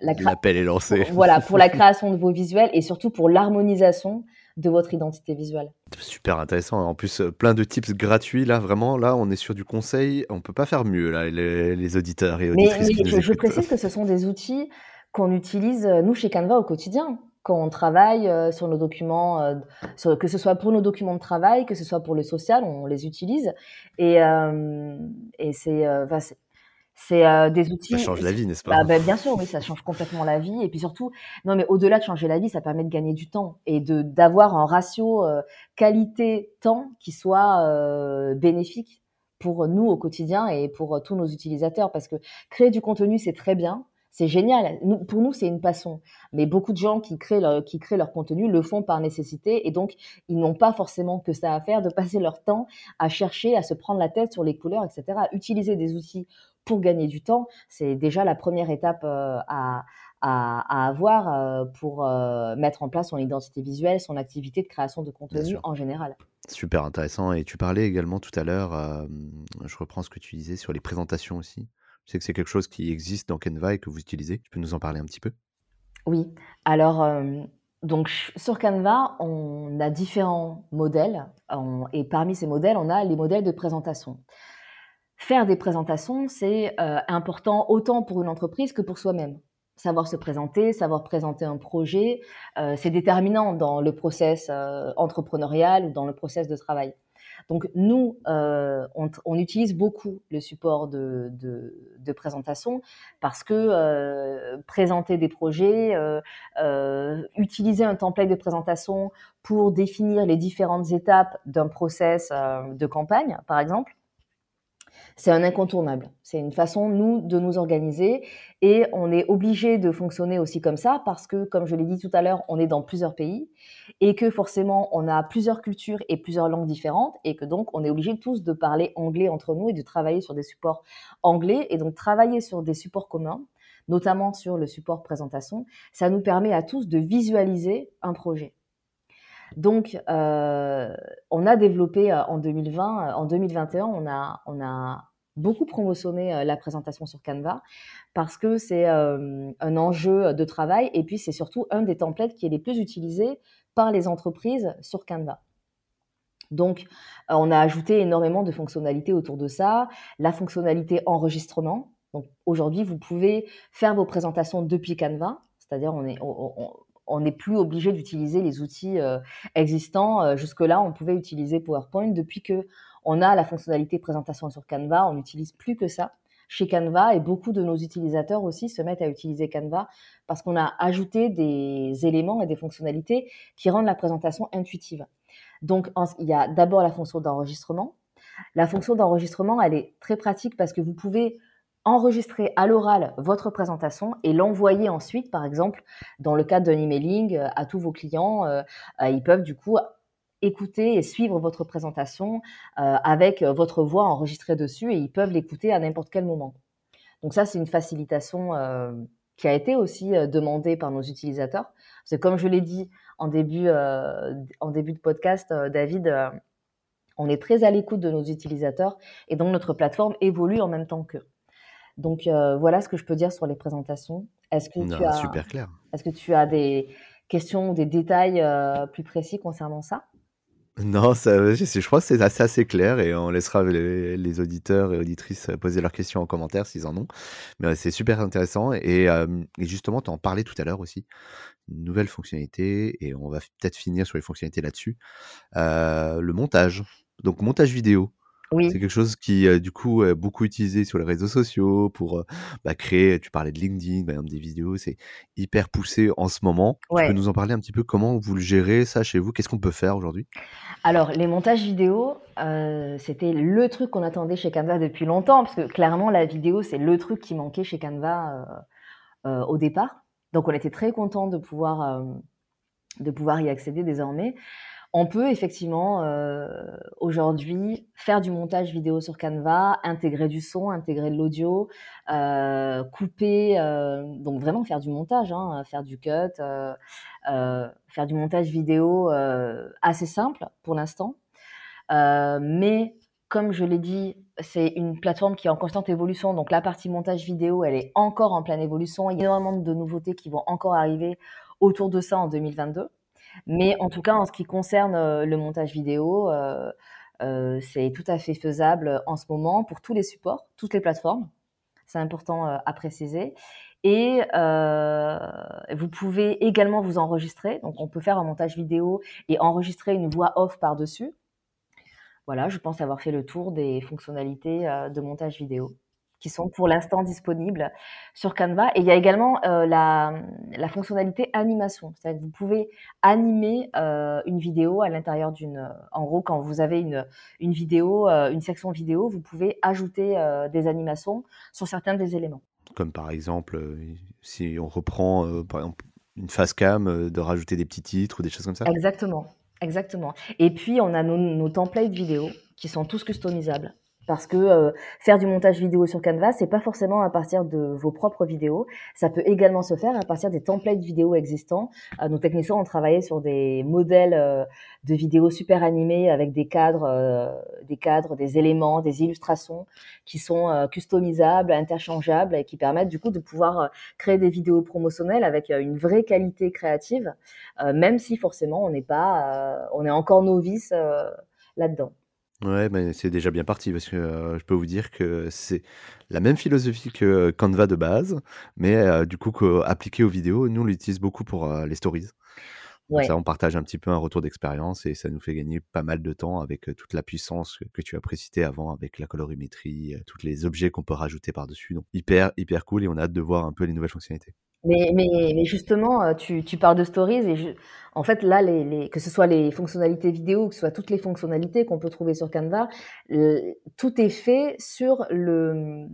la L'appel est lancé. voilà, pour la création de vos visuels et surtout pour l'harmonisation de votre identité visuelle. Super intéressant. En plus, euh, plein de tips gratuits. Là, vraiment, là, on est sur du conseil. On peut pas faire mieux, là, les, auditeurs et auditrices. Mais, je, je, précise que ce sont des outils qu'on utilise, nous, chez Canva, au quotidien quand on travaille euh, sur nos documents, euh, que ce soit pour nos documents de travail, que ce soit pour le social, on les utilise. Et, euh, et c'est c'est des outils. Ça change la vie, n'est-ce pas? Ah, ben, Bien sûr, oui, ça change complètement la vie. Et puis surtout, non, mais au-delà de changer la vie, ça permet de gagner du temps et de d'avoir un ratio qualité-temps qui soit bénéfique pour nous au quotidien et pour tous nos utilisateurs. Parce que créer du contenu, c'est très bien. C'est génial. pour nous, c'est une passion. Mais beaucoup de gens qui créent, leur, qui créent leur contenu le font par nécessité et donc ils n'ont pas forcément que ça à faire de passer leur temps à chercher, à se prendre la tête sur les couleurs, etc. Utiliser des outils pour gagner du temps, c'est déjà la première étape euh, à, à, avoir euh, pour euh, mettre en place son identité visuelle, son activité de création de contenu en général. Super intéressant. Et tu parlais également tout à l'heure, je reprends ce que tu disais sur les présentations aussi. Je que c'est quelque chose qui existe dans Canva et que vous utilisez. Tu peux nous en parler un petit peu? Oui. Alors, euh, donc sur Canva, on a différents modèles. et parmi ces modèles, on a les modèles de présentation. faire des présentations, c'est important autant pour une entreprise que pour soi-même savoir se présenter, savoir présenter un projet, euh, c'est déterminant dans le process euh, entrepreneurial ou dans le process de travail. Donc nous, euh, on, utilise beaucoup le support de, de, présentation parce que présenter des projets, utiliser un template de présentation pour définir les différentes étapes d'un process de campagne, par exemple, c'est un incontournable. C'est une façon, nous, de nous organiser et on est obligé de fonctionner aussi comme ça parce que, comme je l'ai dit tout à l'heure, on est dans plusieurs pays et que forcément, on a plusieurs cultures et plusieurs langues différentes et que donc, on est obligé tous de parler anglais entre nous et de travailler sur des supports anglais et donc travailler sur des supports communs notamment sur le support présentation, ça nous permet à tous de visualiser un projet. Donc, euh, on a développé euh, en 2020, en 2021, on a, on a beaucoup promotionné euh, la présentation sur Canva parce que c'est euh, un enjeu de travail et puis c'est surtout un des templates qui est les plus utilisés par les entreprises sur Canva. Donc, euh, on a ajouté énormément de fonctionnalités autour de ça. La fonctionnalité enregistrement. Donc, aujourd'hui, vous pouvez faire vos présentations depuis Canva, c'est-à-dire on est, on, n'est plus obligé d'utiliser les outils existants. Jusque-là, on pouvait utiliser PowerPoint depuis que on a la fonctionnalité présentation sur Canva, on n'utilise plus que ça chez Canva et beaucoup de nos utilisateurs aussi se mettent à utiliser Canva parce qu'on a ajouté des éléments et des fonctionnalités qui rendent la présentation intuitive. Donc, il y a d'abord la fonction d'enregistrement. La fonction d'enregistrement, elle est très pratique parce que vous pouvez enregistrer à l'oral votre présentation et l'envoyer ensuite, par exemple, dans le cadre d'un emailing euh, à tous vos clients. Euh, euh, ils peuvent du coup écouter et suivre votre présentation avec votre voix enregistrée dessus et ils peuvent l'écouter à n'importe quel moment. Donc ça, c'est une facilitation qui a été aussi demandée par nos utilisateurs. Parce comme je l'ai dit en début, en début de podcast, David, on est très à l'écoute de nos utilisateurs et donc notre plateforme évolue en même temps qu'eux. Donc voilà ce que je peux dire sur les présentations. Est-ce que, tu as, super clair. Est-ce que tu as des questions ou des détails plus précis concernant ça? Non, ça, je crois que c'est assez, assez clair et on laissera les, auditeurs et auditrices poser leurs questions en commentaire s'ils en ont. Mais c'est super intéressant et, justement, tu en parlais tout à l'heure aussi, une nouvelle fonctionnalité et on va peut-être finir sur les fonctionnalités là-dessus. le montage, donc montage vidéo. C'est quelque chose qui, du coup, est beaucoup utilisé sur les réseaux sociaux pour bah, créer, tu parlais de LinkedIn, des vidéos, c'est hyper poussé en ce moment. Tu peux nous en parler un petit peu comment vous le gérez, ça, chez vous? Qu'est-ce qu'on peut faire aujourd'hui? Alors, les montages vidéo, c'était le truc qu'on attendait chez Canva depuis longtemps, parce que clairement, la vidéo, c'est le truc qui manquait chez Canva au départ. Donc, on était très content de pouvoir, de pouvoir y accéder désormais. On peut effectivement euh, aujourd'hui faire du montage vidéo sur Canva, intégrer du son, intégrer de l'audio, euh, couper, euh, donc vraiment faire du montage, hein, faire du cut, faire du montage vidéo assez simple pour l'instant. mais comme je l'ai dit, c'est une plateforme qui est en constante évolution, donc la partie montage vidéo, elle est encore en pleine évolution. Il y a énormément de nouveautés qui vont encore arriver autour de ça en 2022. Mais en tout cas, en ce qui concerne euh, le montage vidéo, euh, euh, c'est tout à fait faisable en ce moment pour tous les supports, toutes les plateformes. C'est important à préciser. Et vous pouvez également vous enregistrer. Donc, on peut faire un montage vidéo et enregistrer une voix off par-dessus. Voilà, je pense avoir fait le tour des fonctionnalités de montage vidéo qui sont pour l'instant disponibles sur Canva. Et il y a également euh, la, la, fonctionnalité animation. C'est-à-dire que vous pouvez animer euh, une vidéo à l'intérieur d'une... En gros, quand vous avez une, une vidéo, euh, une section vidéo, vous pouvez ajouter des animations sur certains des éléments. Comme par exemple, si on reprend par exemple une face cam, de rajouter des petits titres ou des choses comme ça Exactement. Exactement. Et puis, on a nos, nos templates vidéo qui sont tous customisables parce que euh, faire du montage vidéo sur Canva, c'est pas forcément à partir de vos propres vidéos. Ça peut également se faire à partir des templates vidéo existants. Euh, nos techniciens ont travaillé sur des modèles euh, de vidéos super animés avec des cadres, des cadres, des éléments, des illustrations qui sont customisables, interchangeables et qui permettent du coup de pouvoir créer des vidéos promotionnelles avec une vraie qualité créative, même si forcément on n'est pas, on est encore novice là-dedans. Ouais, mais c'est déjà bien parti parce que euh, je peux vous dire que c'est la même philosophie que Canva de base, mais euh, du coup, appliqué aux vidéos, nous on l'utilise beaucoup pour euh, les stories. Ça, on partage un petit peu un retour d'expérience et ça nous fait gagner pas mal de temps avec toute la puissance que, tu as précité avant, avec la colorimétrie, tous les objets qu'on peut rajouter par-dessus. Donc hyper, hyper cool et on a hâte de voir un peu les nouvelles fonctionnalités. Mais, mais, mais justement, euh, tu, tu parles de stories et en fait là, les, les, que ce soit les fonctionnalités vidéo, que ce soit toutes les fonctionnalités qu'on peut trouver sur Canva, tout est fait sur le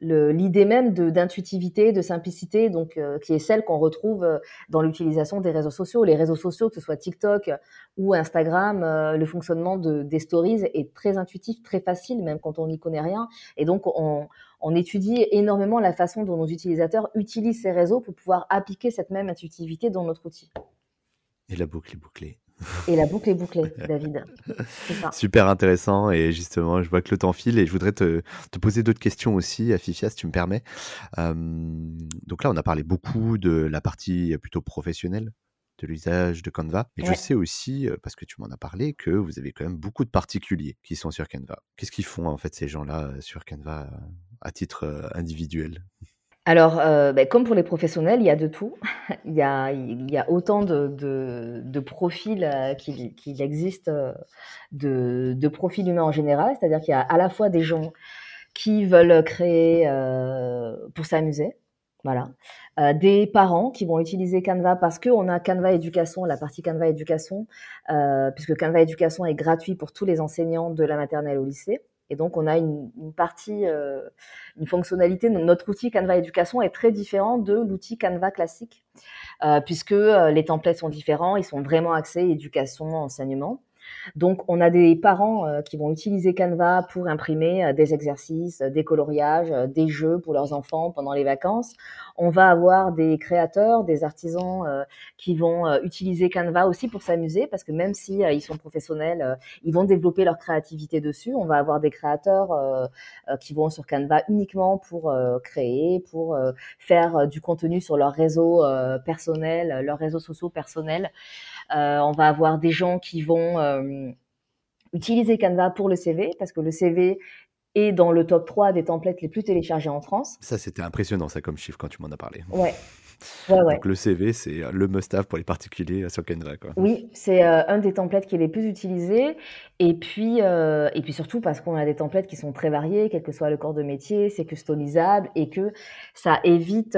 l'idée même d'intuitivité, de, simplicité, donc euh, qui est celle qu'on retrouve euh, dans l'utilisation des réseaux sociaux. Les réseaux sociaux, que ce soit TikTok ou Instagram, le fonctionnement de, des stories est très intuitif, très facile, même quand on n'y connaît rien. Et donc on, on étudie énormément la façon dont nos utilisateurs utilisent ces réseaux pour pouvoir appliquer cette même intuitivité dans notre outil. Et la boucle est bouclée. Et la boucle est bouclée, David. Super intéressant. Et justement, je vois que le temps file et je voudrais te, poser d'autres questions aussi, Fifia, si tu me permets. donc là, on a parlé beaucoup de la partie plutôt professionnelle de l'usage de Canva. Et je sais aussi, parce que tu m'en as parlé, que vous avez quand même beaucoup de particuliers qui sont sur Canva. Qu'est-ce qu'ils font en fait ces gens-là sur Canva à titre individuel? Alors, ben, comme pour les professionnels, il y a de tout. il, y a, autant de, profils qu'il existe de, de, profils humains en général. C'est-à-dire qu'il y a à la fois des gens qui veulent créer pour s'amuser, voilà. Euh, des parents qui vont utiliser Canva parce qu'on a Canva Éducation, la partie Canva Éducation, euh, puisque Canva Éducation est gratuit pour tous les enseignants de la maternelle au lycée. Et donc, on a une, partie, euh, une fonctionnalité. Notre outil Canva Éducation est très différent de l'outil Canva classique, puisque les templates sont différents. Ils sont vraiment axés éducation, enseignement. Donc, on a des parents euh, qui vont utiliser Canva pour imprimer euh, des exercices, des coloriages, euh, des jeux pour leurs enfants pendant les vacances. On va avoir des créateurs, des artisans qui vont utiliser Canva aussi pour s'amuser, parce que même si ils sont professionnels, ils vont développer leur créativité dessus. On va avoir des créateurs qui vont sur Canva uniquement pour créer, pour faire du contenu sur leur réseau personnel, leurs réseaux sociaux personnels. Euh, on va avoir des gens qui vont euh, utiliser Canva pour le CV, parce que le CV est dans le top 3 des templates les plus téléchargés en France. Ça, c'était impressionnant, ça, comme chiffre, quand tu m'en as parlé. Ouais. Donc le CV, c'est le must-have pour les particuliers sur Canva. Quoi. Oui, c'est euh, un des templates qui est les plus utilisés. Et puis, et puis surtout parce qu'on a des templates qui sont très variés, quel que soit le corps de métier, c'est customisable et que ça évite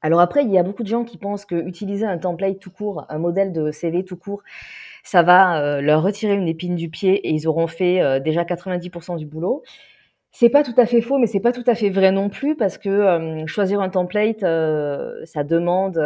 alors après, il y a beaucoup de gens qui pensent que utiliser un template tout court, un modèle de CV tout court, ça va euh, leur retirer une épine du pied et ils auront fait euh, déjà 90% du boulot. C'est pas tout à fait faux, mais c'est pas tout à fait vrai non plus parce que euh, choisir un template, ça demande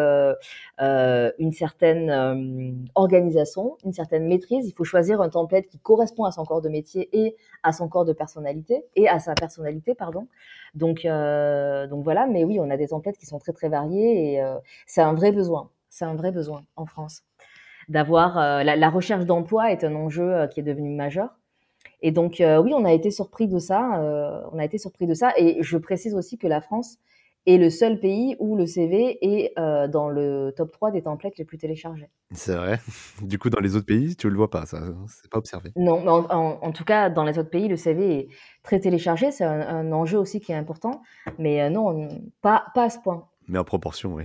une certaine organisation, une certaine maîtrise. Il faut choisir un template qui correspond à son corps de métier et à son corps de personnalité et à sa personnalité, pardon. Donc, donc voilà. Mais oui, on a des templates qui sont très très variés et c'est un vrai besoin. C'est un vrai besoin en France d'avoir la, la, recherche d'emploi est un enjeu qui est devenu majeur. Et donc, euh, oui, on a été surpris de ça. Euh, on a été surpris de ça. Et je précise aussi que la France est le seul pays où le CV est euh, dans le top 3 des templates les plus téléchargés. C'est vrai. Du coup, dans les autres pays, tu ne le vois pas, ça, c'est pas observé. Non, en, tout cas, dans les autres pays, le CV est très téléchargé. C'est un, enjeu aussi qui est important. Mais non, pas, pas à ce point. Mais en proportion, oui.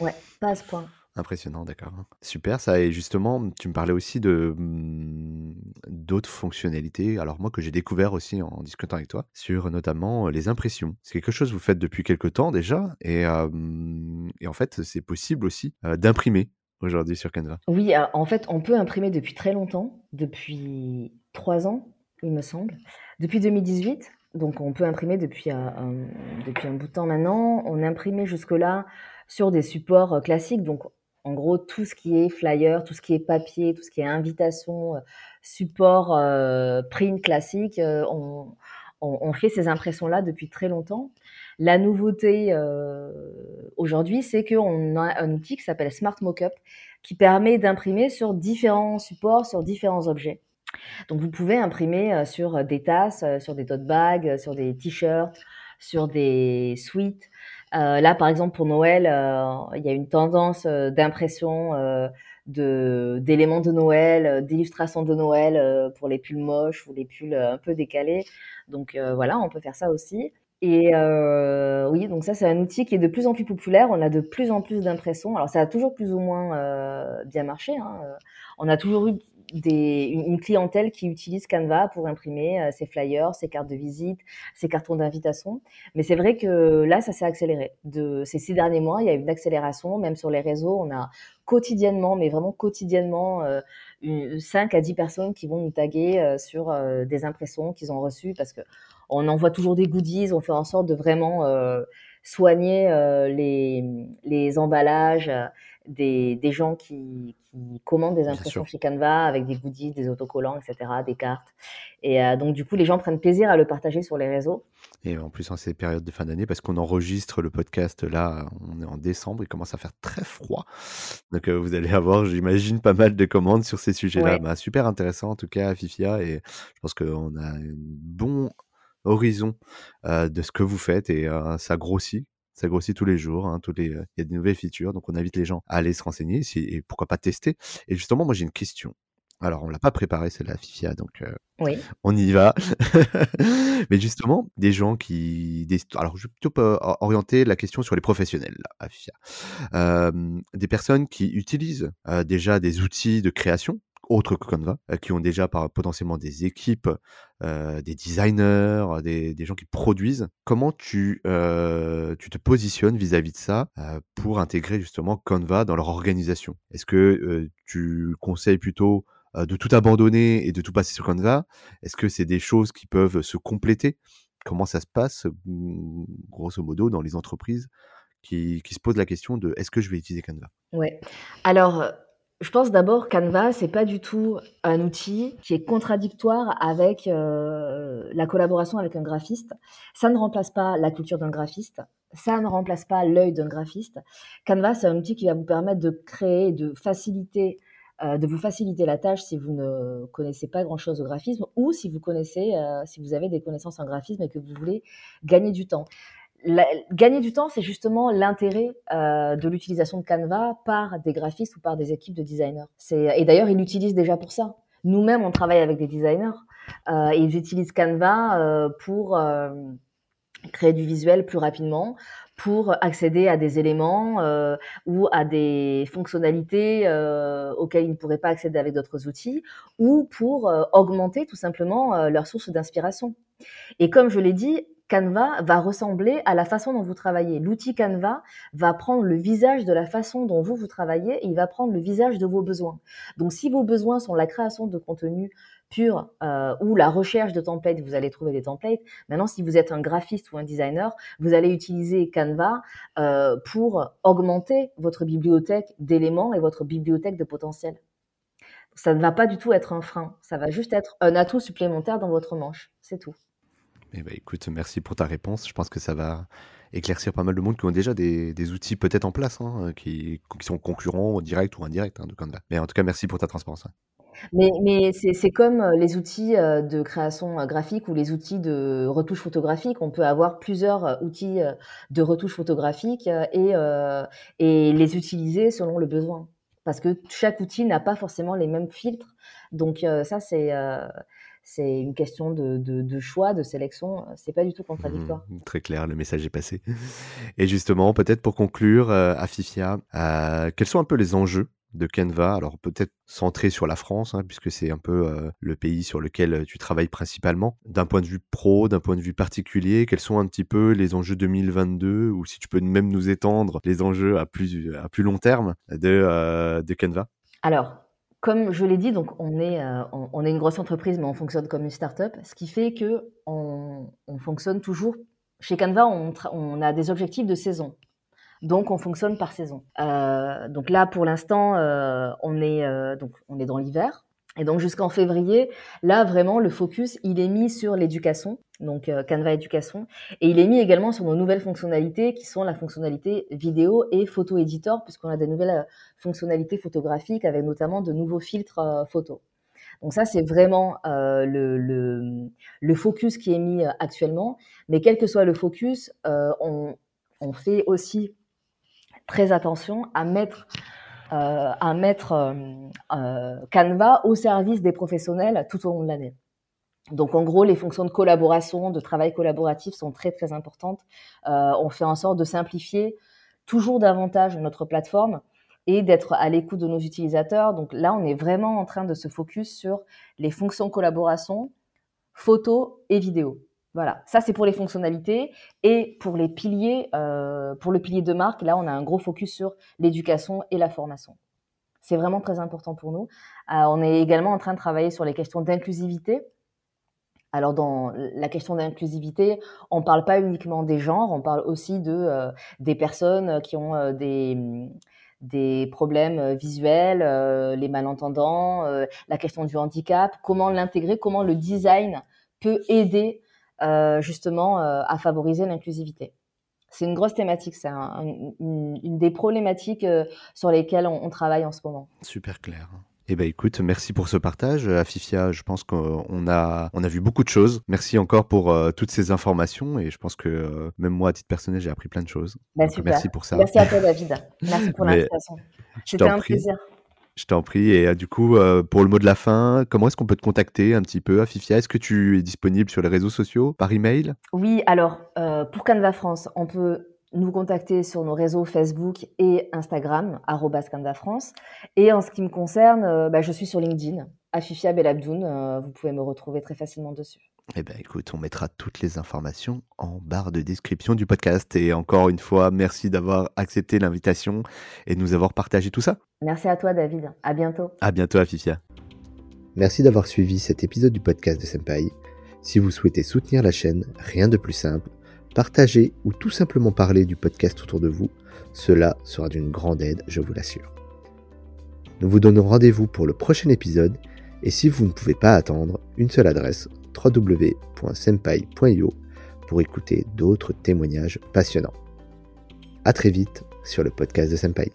Ouais, pas à ce point. Impressionnant, d'accord. Super, ça. Et justement, tu me parlais aussi de mmh, d'autres fonctionnalités. Alors moi, que j'ai découvert aussi en discutant avec toi, sur notamment les impressions. C'est quelque chose que vous faites depuis quelques temps déjà, et, et en fait, c'est possible aussi d'imprimer aujourd'hui sur Canva. Oui, en fait, on peut imprimer depuis très longtemps, depuis trois ans, il me semble, depuis 2018. Donc, on peut imprimer depuis un, depuis un bout de temps maintenant. On imprimait jusque-là sur des supports classiques, donc en gros, tout ce qui est flyer, tout ce qui est papier, tout ce qui est invitation, euh, support euh, print classique, euh, on, fait ces impressions-là depuis très longtemps. La nouveauté aujourd'hui, c'est qu'on a un outil qui s'appelle Smart Mockup qui permet d'imprimer sur différents supports, sur différents objets. Donc vous pouvez imprimer sur des tasses, sur des tote bags, sur des t-shirts, sur des suites, euh, là, par exemple, pour Noël, euh, il y a une tendance euh, d'impression d'éléments de, Noël, d'illustrations de Noël pour les pulls moches ou les pulls un peu décalés. Donc voilà, on peut faire ça aussi. Et oui, donc ça c'est un outil qui est de plus en plus populaire. On a de plus en plus d'impressions. Alors ça a toujours plus ou moins bien marché. Hein. On a toujours eu une clientèle qui utilise Canva pour imprimer euh, ses flyers, ses cartes de visite, ses cartons d'invitation. Mais c'est vrai que là, ça s'est accéléré. De ces six derniers mois, il y a eu une accélération. Même sur les réseaux, on a quotidiennement, mais vraiment quotidiennement, 5 euh, à 10 personnes qui vont nous taguer euh, sur des impressions qu'ils ont reçues parce que on envoie toujours des goodies. On fait en sorte de vraiment soigner les, les emballages des, des gens qui, qui, commandent des impressions chez Canva avec des goodies, des autocollants, etc., des cartes. Et euh, donc, du coup, les gens prennent plaisir à le partager sur les réseaux. Et en plus, en ces périodes de fin d'année, parce qu'on enregistre le podcast là, on est en décembre, il commence à faire très froid. Donc, euh, vous allez avoir, j'imagine, pas mal de commandes sur ces sujets-là. Bah, super intéressant, en tout cas, Fifia. Et je pense qu'on a un bon horizon de ce que vous faites et ça grossit ça grossit tous les jours, hein, tous les, il y a des nouvelles features, donc on invite les gens à aller se renseigner et pourquoi pas tester. Et justement, moi j'ai une question. Alors on l'a pas préparé celle-là, Fifia, donc oui. on y va. Mais justement, des gens qui, des, alors je vais plutôt orienter la question sur les professionnels, là, Fifia. des personnes qui utilisent déjà des outils de création autres que Canva, euh, qui ont déjà potentiellement des équipes, euh, des designers, des, gens qui produisent. Comment tu, euh, tu te positionnes vis-à-vis de ça pour intégrer justement Canva dans leur organisation? Est-ce que tu conseilles plutôt de tout abandonner et de tout passer sur Canva? Est-ce que c'est des choses qui peuvent se compléter? Comment ça se passe, mmh, grosso modo, dans les entreprises qui, qui se posent la question de est-ce que je vais utiliser Canva? Ouais. Alors, je pense d'abord Canva, c'est pas du tout un outil qui est contradictoire avec euh, la collaboration avec un graphiste. Ça ne remplace pas la culture d'un graphiste. Ça ne remplace pas l'œil d'un graphiste. Canva, c'est un outil qui va vous permettre de créer, de faciliter, euh, de vous faciliter la tâche si vous ne connaissez pas grand-chose au graphisme ou si vous connaissez, euh, si vous avez des connaissances en graphisme et que vous voulez gagner du temps gagner du temps, c'est justement l'intérêt euh, de l'utilisation de Canva par des graphistes ou par des équipes de designers. Et d'ailleurs, ils l'utilisent déjà pour ça. Nous-mêmes, on travaille avec des designers euh, et ils utilisent Canva euh, pour euh, créer du visuel plus rapidement, pour accéder à des éléments euh, ou à des fonctionnalités euh, auxquelles ils ne pourraient pas accéder avec d'autres outils, ou pour euh, augmenter tout simplement leur source d'inspiration. Et comme je l'ai dit, Canva va ressembler à la façon dont vous travaillez. L'outil Canva va prendre le visage de la façon dont vous, vous travaillez et il va prendre le visage de vos besoins. Donc, si vos besoins sont la création de contenu pur euh, ou la recherche de templates, vous allez trouver des templates. Maintenant, si vous êtes un graphiste ou un designer, vous allez utiliser Canva euh, pour augmenter votre bibliothèque d'éléments et votre bibliothèque de potentiel. Ça ne va pas du tout être un frein, ça va juste être un atout supplémentaire dans votre manche, c'est tout. Eh ben, écoute, merci pour ta réponse. Je pense que ça va éclaircir pas mal de monde qui ont déjà des, outils peut-être en place, hein, qui, sont concurrents, direct ou indirect hein, de Canva. Mais en tout cas, merci pour ta transparence. Mais, c'est comme euh, les outils euh, de création euh, graphique ou les outils de retouche photographique. On peut avoir plusieurs outils de retouche photographique et les utiliser selon le besoin. Parce que chaque outil n'a pas forcément les mêmes filtres. Donc ça, c'est c'est une question de, choix, de sélection. C'est pas du tout contradictoire. Mmh, très clair, le message est passé. Et justement, peut-être pour conclure, euh, Afifia, euh, quels sont un peu les enjeux de Canva? Alors peut-être centré sur la France, hein, puisque c'est un peu euh, le pays sur lequel tu travailles principalement. D'un point de vue pro, d'un point de vue particulier, quels sont un petit peu les enjeux 2022, ou si tu peux même nous étendre les enjeux à plus, à plus long terme de, de Canva? Alors, comme je l'ai dit, on euh, on, est une grosse entreprise, mais on fonctionne comme une start-up, ce qui fait que on, fonctionne toujours. Chez Canva, on, a des objectifs de saison. Donc, on fonctionne par saison. Euh, donc là, pour l'instant, euh, on, on est dans l'hiver. Et donc jusqu'en février, là vraiment le focus il est mis sur l'éducation, donc euh, Canva éducation, et il est mis également sur nos nouvelles fonctionnalités qui sont la fonctionnalité vidéo et photo éditeur, puisqu'on a des nouvelles euh, fonctionnalités photographiques avec notamment de nouveaux filtres euh, photos. Donc ça c'est vraiment le, le, le, focus qui est mis actuellement, mais quel que soit le focus, on, on fait aussi très attention à mettre à mettre Canva au service des professionnels tout au long de l'année. Donc en gros, les fonctions de collaboration, de travail collaboratif sont très très importantes. on fait en sorte de simplifier toujours davantage notre plateforme et d'être à l'écoute de nos utilisateurs. Donc là, on est vraiment en train de se focus sur les fonctions collaboration, photo et vidéo. Voilà, ça c'est pour les fonctionnalités et pour les piliers, euh, pour le pilier de marque, là on a un gros focus sur l'éducation et la formation. C'est vraiment très important pour nous. Euh, on est également en train de travailler sur les questions d'inclusivité. Alors dans la question d'inclusivité, on ne parle pas uniquement des genres, on parle aussi de euh, des personnes qui ont des des problèmes visuels, les malentendants, la question du handicap, comment l'intégrer, comment le design peut aider justement à favoriser l'inclusivité. C'est une grosse thématique, c'est une, des problématiques sur lesquelles on travaille en ce moment. Super clair. Eh ben écoute, merci pour ce partage. Afifia, je pense qu'on a, on a vu beaucoup de choses. Merci encore pour euh, toutes ces informations et je pense que euh, même moi, à titre personnel, j'ai appris plein de choses. Bah, merci pour ça. Merci à toi, David. Merci pour l'invitation. C'était un plaisir. Je t'en prie. Et euh, du coup, pour le mot de la fin, comment est-ce qu'on peut te contacter un petit peu, Afifia? Est-ce que tu es disponible sur les réseaux sociaux, par email? Oui, alors, pour Canva France, on peut nous contacter sur nos réseaux Facebook et Instagram, France. Et en ce qui me concerne, euh, bah, je suis sur LinkedIn, Afifia Belabdoun. Euh, vous pouvez me retrouver très facilement dessus. Eh bien, écoute, on mettra toutes les informations en barre de description du podcast. Et encore une fois, merci d'avoir accepté l'invitation et de nous avoir partagé tout ça. Merci à toi, David. À bientôt. À bientôt, Afifia. Merci d'avoir suivi cet épisode du podcast de Senpai. Si vous souhaitez soutenir la chaîne, rien de plus simple partager ou tout simplement parler du podcast autour de vous, cela sera d'une grande aide, je vous l'assure. Nous vous donnons rendez-vous pour le prochain épisode et si vous ne pouvez pas attendre, une seule adresse www.senpai.io pour écouter d'autres témoignages passionnants. A très vite sur le podcast de Senpai.